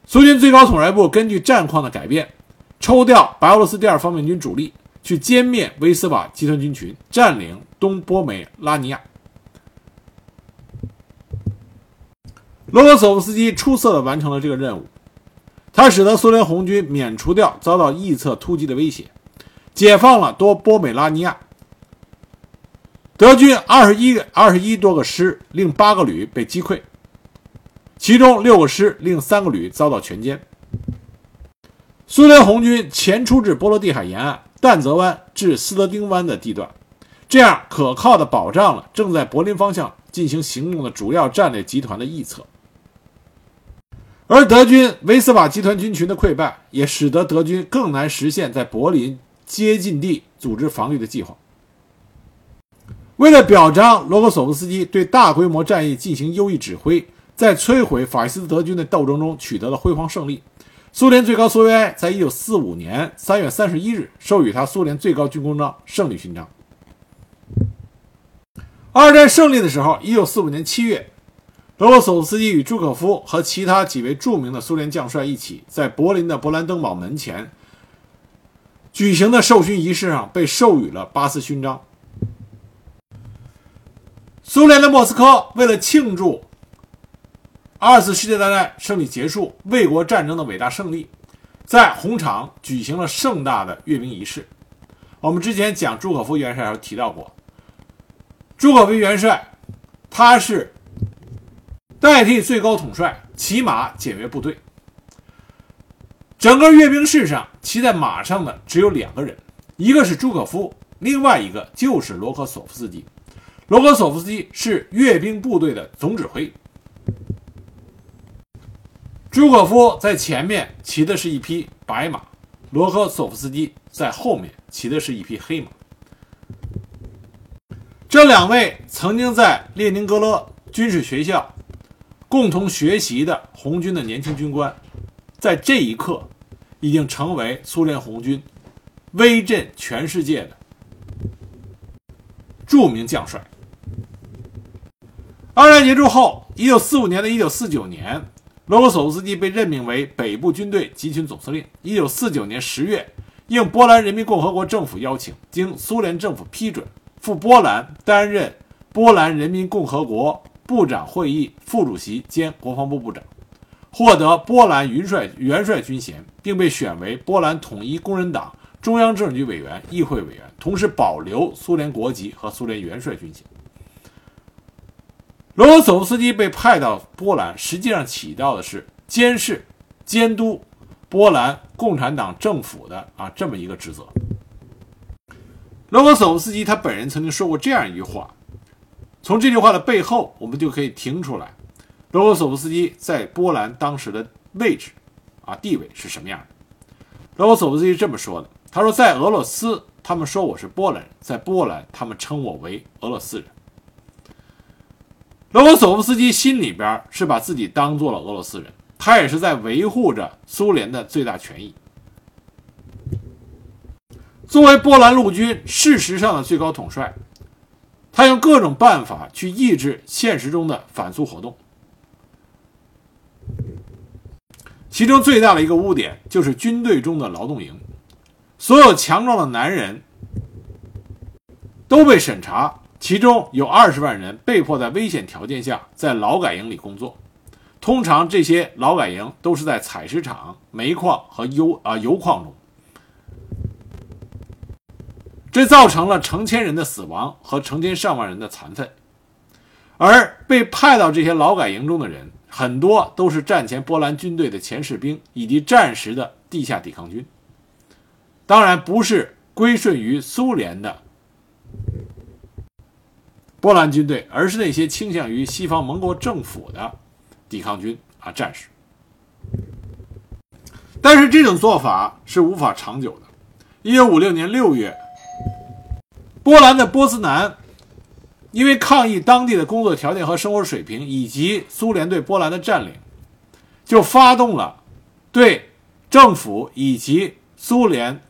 苏军最高统帅部根据战况的改变，抽调白俄罗斯第二方面军主力去歼灭维斯瓦集团军群，占领东波美拉尼亚。罗格索夫斯基出色地完成了这个任务。它使得苏联红军免除掉遭到异侧突击的威胁，解放了多波美拉尼亚。德军二十一个二十一多个师，另八个旅被击溃，其中六个师，另三个旅遭到全歼。苏联红军前出至波罗的海沿岸、淡泽湾至斯德丁湾的地段，这样可靠的保障了正在柏林方向进行行动的主要战略集团的臆测。而德军维斯瓦集团军群的溃败，也使得德军更难实现在柏林接近地组织防御的计划。为了表彰罗格索夫斯基对大规模战役进行优异指挥，在摧毁法西斯德军的斗争中取得了辉煌胜利，苏联最高苏维埃在一九四五年三月三十一日授予他苏联最高军功章——胜利勋章。二战胜利的时候，一九四五年七月。罗格索夫斯基与朱可夫和其他几位著名的苏联将帅一起，在柏林的勃兰登堡门前举行的授勋仪式上，被授予了巴斯勋章。苏联的莫斯科为了庆祝二次世界大战胜利结束、卫国战争的伟大胜利，在红场举行了盛大的阅兵仪式。我们之前讲朱可夫元帅时候提到过，朱可夫元帅他是。代替最高统帅骑马检阅部队。整个阅兵式上，骑在马上的只有两个人，一个是朱可夫，另外一个就是罗科索夫斯基。罗科索夫斯基是阅兵部队的总指挥。朱可夫在前面骑的是一匹白马，罗科索夫斯基在后面骑的是一匹黑马。这两位曾经在列宁格勒军事学校。共同学习的红军的年轻军官，在这一刻已经成为苏联红军威震全世界的著名将帅。二战结束后，一九四五年的一九四九年，罗格索夫斯基被任命为北部军队集群总司令。一九四九年十月，应波兰人民共和国政府邀请，经苏联政府批准，赴波兰担任波兰人民共和国。部长会议副主席兼国防部部长，获得波兰元帅元帅军衔，并被选为波兰统一工人党中央政治局委员、议会委员，同时保留苏联国籍和苏联元帅军衔。罗格索夫斯基被派到波兰，实际上起到的是监视、监督波兰共产党政府的啊这么一个职责。罗格索夫斯基他本人曾经说过这样一句话，从这句话的背后，我们就可以听出来，罗格索夫斯基在波兰当时的位置啊地位是什么样的。罗格索夫斯基这么说的：“他说，在俄罗斯，他们说我是波兰人；在波兰，他们称我为俄罗斯人。”罗格索夫斯基心里边是把自己当做了俄罗斯人，他也是在维护着苏联的最大权益。作为波兰陆军事实上的最高统帅，他用各种办法去抑制现实中的反苏活动。其中最大的一个污点就是军队中的劳动营，所有强壮的男人都被审查，其中有二十万人被迫在危险条件下在劳改营里工作。通常这些劳改营都是在采石场、煤矿和油啊油矿中。这造成了成千人的死亡和成千上万人的残废，而被派到这些劳改营中的人，很多都是战前波兰军队的前士兵以及战时的地下抵抗军。当然，不是归顺于苏联的波兰军队，而是那些倾向于西方盟国政府的抵抗军啊战士。但是这种做法是无法长久的。一九五六年六月。波兰的波斯南，因为抗议当地的工作条件和生活水平，以及苏联对波兰的占领，就发动了对政府以及苏联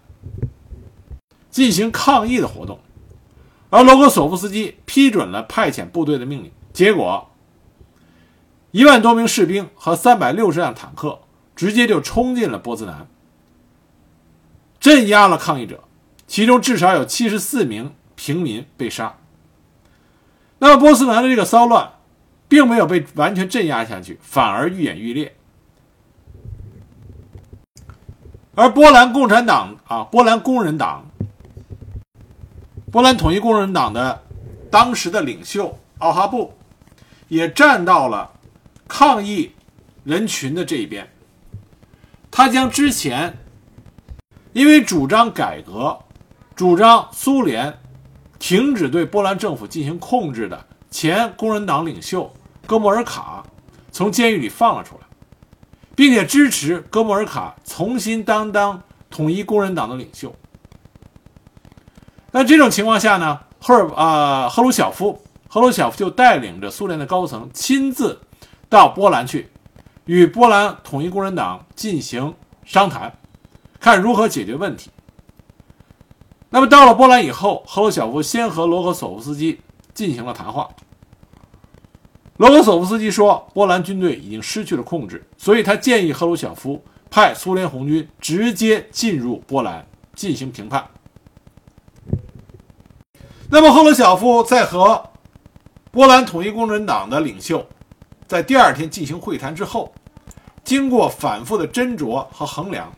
进行抗议的活动。而罗格索夫斯基批准了派遣部队的命令，结果一万多名士兵和三百六十辆坦克直接就冲进了波兹南，镇压了抗议者，其中至少有七十四名。平民被杀，那么波斯南的这个骚乱，并没有被完全镇压下去，反而愈演愈烈。而波兰共产党啊，波兰工人党，波兰统一工人党的当时的领袖奥哈布，也站到了抗议人群的这一边。他将之前因为主张改革、主张苏联。停止对波兰政府进行控制的前工人党领袖戈莫尔卡从监狱里放了出来，并且支持戈莫尔卡重新担当统一工人党的领袖。那这种情况下呢，赫尔啊赫鲁晓夫，赫鲁晓夫就带领着苏联的高层亲自到波兰去，与波兰统一工人党进行商谈，看如何解决问题。那么到了波兰以后，赫鲁晓夫先和罗格索夫斯基进行了谈话。罗格索夫斯基说，波兰军队已经失去了控制，所以他建议赫鲁晓夫派苏联红军直接进入波兰进行评判。那么赫鲁晓夫在和波兰统一工人党的领袖在第二天进行会谈之后，经过反复的斟酌和衡量，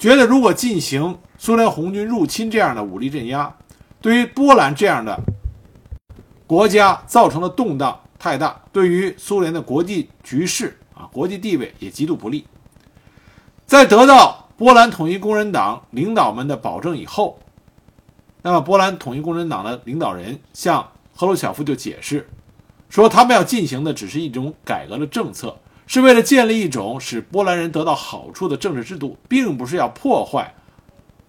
觉得如果进行。苏联红军入侵这样的武力镇压，对于波兰这样的国家造成的动荡太大，对于苏联的国际局势啊、国际地位也极度不利。在得到波兰统一工人党领导们的保证以后，那么波兰统一工人党的领导人向赫鲁晓夫就解释说，他们要进行的只是一种改革的政策，是为了建立一种使波兰人得到好处的政治制度，并不是要破坏。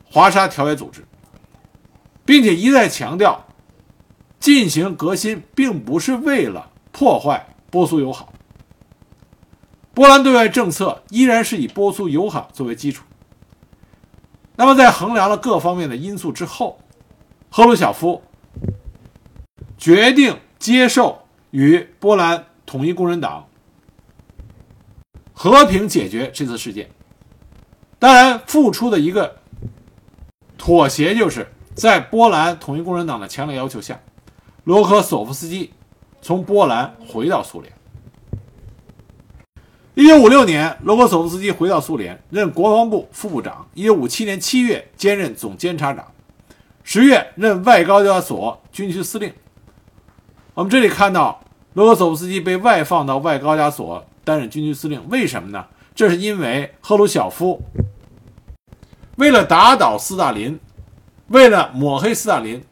华沙条约组织，并且一再强调，进行革新并不是为了破坏波苏友好。波兰对外政策依然是以波苏友好作为基础。那么，在衡量了各方面的因素之后，赫鲁晓夫决定接受与波兰统一工人党和平解决这次事件。当然，付出的一个。妥协就是在波兰统一共产党的强烈要求下，罗科索夫斯基从波兰回到苏联。一九五六年，罗科索夫斯基回到苏联，任国防部副部长。一九五七年七月，兼任总监察长。十月，任外高加索军区司令。我们这里看到，罗科索夫斯基被外放到外高加索担任军区司令，为什么呢？这是因为赫鲁晓夫。为了打倒斯大林，为了抹黑斯大林，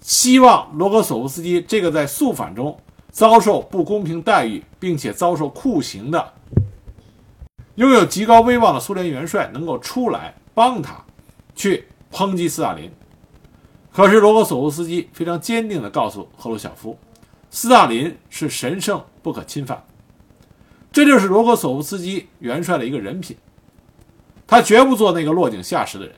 希望罗格索夫斯基这个在肃反中遭受不公平待遇，并且遭受酷刑的、拥有极高威望的苏联元帅能够出来帮他去抨击斯大林。可是罗格索夫斯基非常坚定地告诉赫鲁晓夫，斯大林是神圣不可侵犯。这就是罗格索夫斯基元帅的一个人品，他绝不做那个落井下石的人。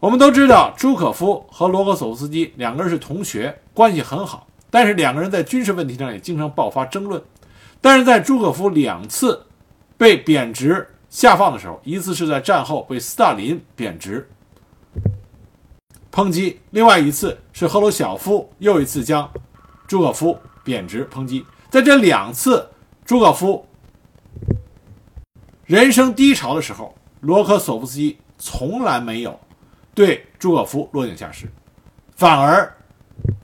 我们都知道，朱可夫和罗格索夫斯基两个人是同学，关系很好。但是两个人在军事问题上也经常爆发争论。但是在朱可夫两次被贬值下放的时候，一次是在战后被斯大林贬值抨击，另外一次是赫鲁晓夫又一次将朱可夫贬值抨击。在这两次朱可夫人生低潮的时候，罗科索夫斯基从来没有。对朱可夫落井下石，反而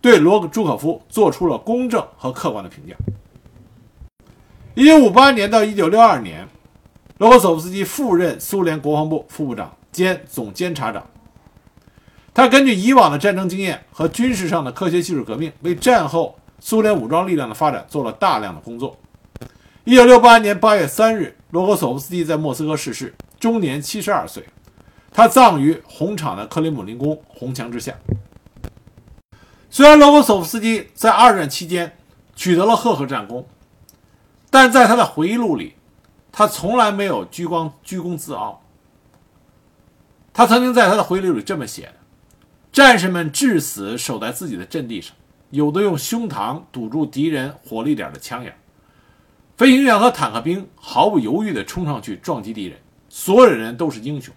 对罗朱可夫做出了公正和客观的评价。一九五八年到一九六二年，罗科索夫斯基复任苏联国防部副部长兼总监察长。他根据以往的战争经验和军事上的科学技术革命，为战后苏联武装力量的发展做了大量的工作。一九六八年八月三日，罗格索夫斯基在莫斯科逝世，终年七十二岁。他葬于红场的克里姆林宫红墙之下。虽然罗格索夫斯基在二战期间取得了赫赫战功，但在他的回忆录里，他从来没有居光居功自傲。他曾经在他的回忆录里这么写的：“战士们至死守在自己的阵地上，有的用胸膛堵住敌人火力点的枪眼，飞行员和坦克兵毫不犹豫地冲上去撞击敌人，所有人都是英雄。”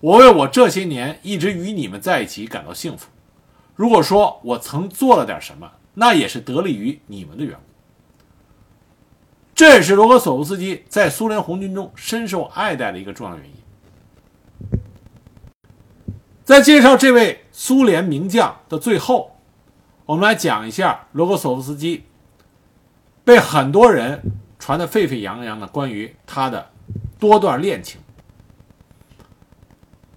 我为我这些年一直与你们在一起感到幸福。如果说我曾做了点什么，那也是得力于你们的缘故。这也是罗格索夫斯基在苏联红军中深受爱戴的一个重要原因。在介绍这位苏联名将的最后，我们来讲一下罗格索夫斯基被很多人传得沸沸扬扬的关于他的多段恋情。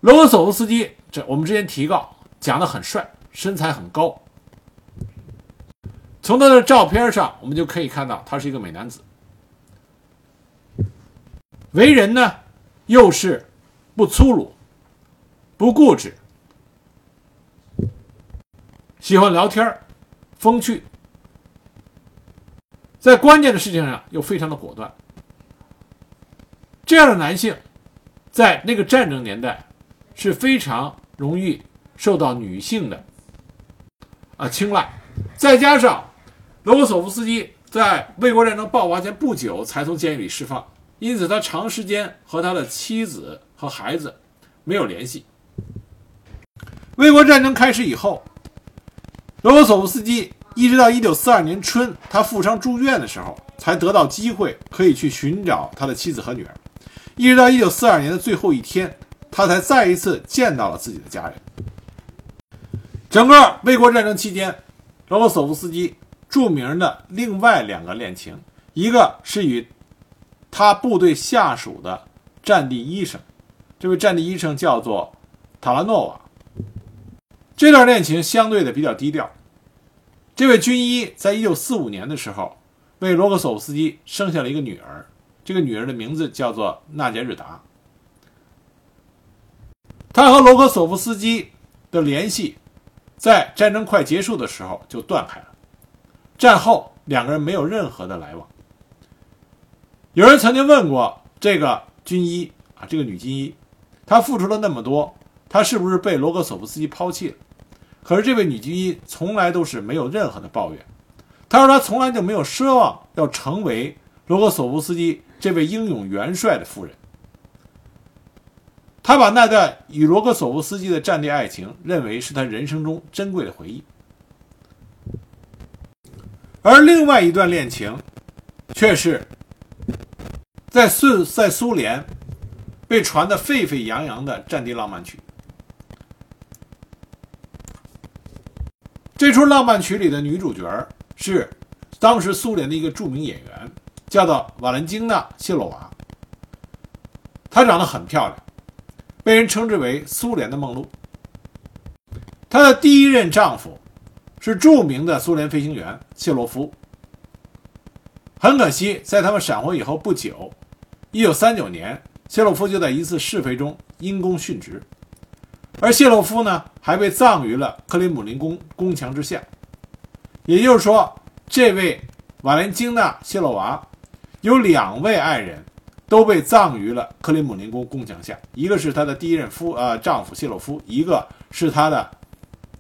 罗格索夫斯基，这我们之前提到，讲的很帅，身材很高。从他的照片上，我们就可以看到他是一个美男子。为人呢，又是不粗鲁、不固执，喜欢聊天风趣，在关键的事情上又非常的果断。这样的男性，在那个战争年代。是非常容易受到女性的啊青睐，再加上罗格索夫斯基在卫国战争爆发前不久才从监狱里释放，因此他长时间和他的妻子和孩子没有联系。卫国战争开始以后，罗格索夫斯基一直到1942年春他负伤住院的时候，才得到机会可以去寻找他的妻子和女儿，一直到1942年的最后一天。他才再一次见到了自己的家人。整个卫国战争期间，罗伯索夫斯基著名的另外两个恋情，一个是与他部队下属的战地医生，这位战地医生叫做塔拉诺瓦。这段恋情相对的比较低调。这位军医在一九四五年的时候，为罗格索夫斯基生下了一个女儿，这个女儿的名字叫做娜杰日达。他和罗格索夫斯基的联系，在战争快结束的时候就断开了。战后两个人没有任何的来往。有人曾经问过这个军医啊，这个女军医，她付出了那么多，她是不是被罗格索夫斯基抛弃了？可是这位女军医从来都是没有任何的抱怨。她说她从来就没有奢望要成为罗格索夫斯基这位英勇元帅的夫人。他把那段与罗格索夫斯基的战地爱情认为是他人生中珍贵的回忆，而另外一段恋情，却是在苏在苏联被传得沸沸扬扬的战地浪漫曲。这出浪漫曲里的女主角是当时苏联的一个著名演员，叫做瓦伦金娜·谢洛娃。她长得很漂亮。被人称之为苏联的梦露。她的第一任丈夫是著名的苏联飞行员谢洛夫。很可惜，在他们闪婚以后不久，1939年，谢洛夫就在一次试飞中因公殉职，而谢洛夫呢，还被葬于了克里姆林宫宫墙之下。也就是说，这位瓦莲金娜·谢洛娃有两位爱人，都被葬于了克里姆林宫宫墙下。一个是她的第一任夫呃丈夫谢洛夫，一个是她的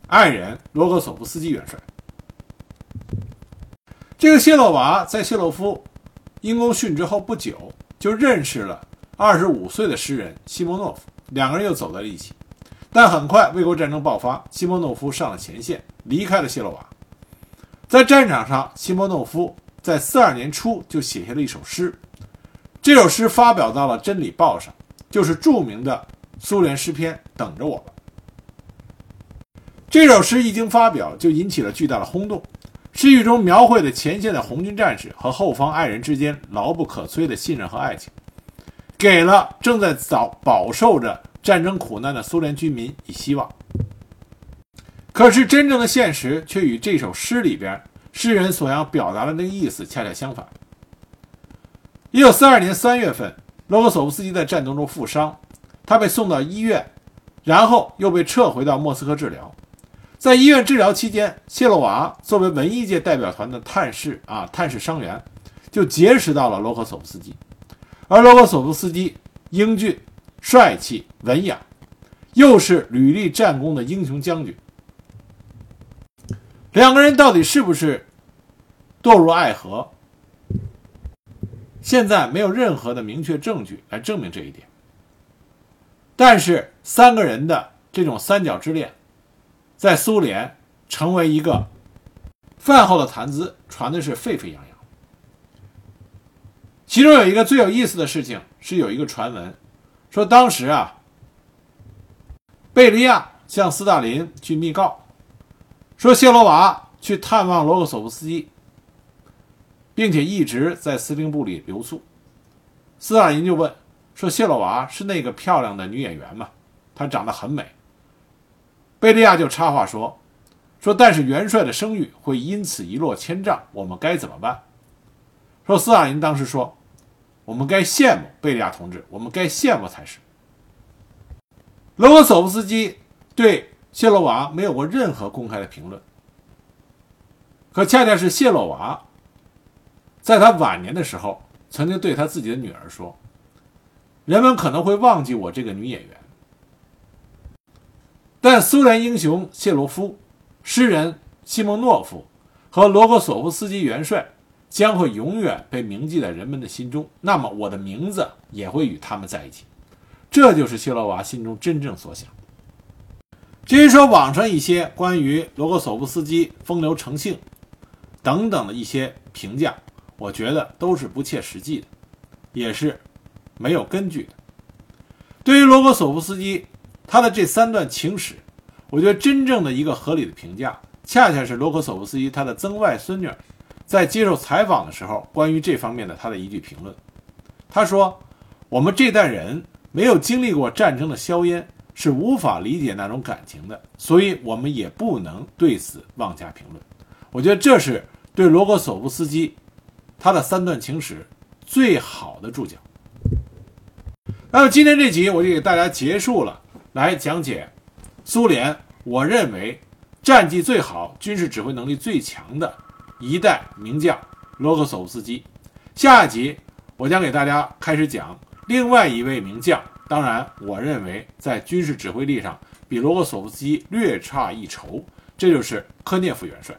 爱人罗格索夫斯基元帅。这个谢洛娃在谢洛夫因公殉职后不久，就认识了二十五岁的诗人西莫诺夫，两个人又走在了一起。但很快，卫国战争爆发，西莫诺夫上了前线，离开了谢洛瓦。在战场上，西莫诺夫在四二年初就写下了一首诗，这首诗发表到了《真理报》上，就是著名的苏联诗篇《等着我》。这首诗一经发表，就引起了巨大的轰动。诗句中描绘的前线的红军战士和后方爱人之间牢不可摧的信任和爱情，给了正在遭饱受着战争苦难的苏联军民以希望。可是，真正的现实却与这首诗里边诗人所要表达的那个意思恰恰相反。一九四二年三月份，罗格索夫斯基在战斗中负伤，他被送到医院，然后又被撤回到莫斯科治疗。在医院治疗期间，谢洛娃作为文艺界代表团的探视啊探视伤员，就结识到了罗格索夫斯基。而罗格索夫斯基英俊、帅气、文雅，又是屡立战功的英雄将军。两个人到底是不是堕入爱河？现在没有任何的明确证据来证明这一点。但是三个人的这种三角之恋，在苏联成为一个饭后的谈资，传的是沸沸扬扬。其中有一个最有意思的事情，是有一个传闻，说当时啊，贝利亚向斯大林去密告。说谢罗娃去探望罗克索夫斯基，并且一直在司令部里留宿。斯大林就问说：“谢罗娃是那个漂亮的女演员吗？她长得很美。”贝利亚就插话说：“说但是元帅的声誉会因此一落千丈，我们该怎么办？”说斯大林当时说：“我们该羡慕贝利亚同志，我们该羡慕才是。”罗克索夫斯基对。谢洛娃没有过任何公开的评论，可恰恰是谢洛娃，在他晚年的时候，曾经对他自己的女儿说：“人们可能会忘记我这个女演员，但苏联英雄谢洛夫、诗人西蒙诺夫和罗格索夫斯基元帅将会永远被铭记在人们的心中。那么，我的名字也会与他们在一起。”这就是希罗娃心中真正所想。至于说网上一些关于罗格索夫斯基风流成性等等的一些评价，我觉得都是不切实际的，也是没有根据的。对于罗格索夫斯基他的这三段情史，我觉得真正的一个合理的评价，恰恰是罗格索夫斯基他的曾外孙女在接受采访的时候关于这方面的他的一句评论。他说：“我们这代人没有经历过战争的硝烟。”是无法理解那种感情的，所以我们也不能对此妄加评论。我觉得这是对罗格索夫斯基他的三段情史最好的注脚。那么今天这集我就给大家结束了，来讲解苏联我认为战绩最好、军事指挥能力最强的一代名将罗格索夫斯基。下一集我将给大家开始讲另外一位名将。当然，我认为在军事指挥力上比罗格索夫斯基略差一筹，这就是科涅夫元帅。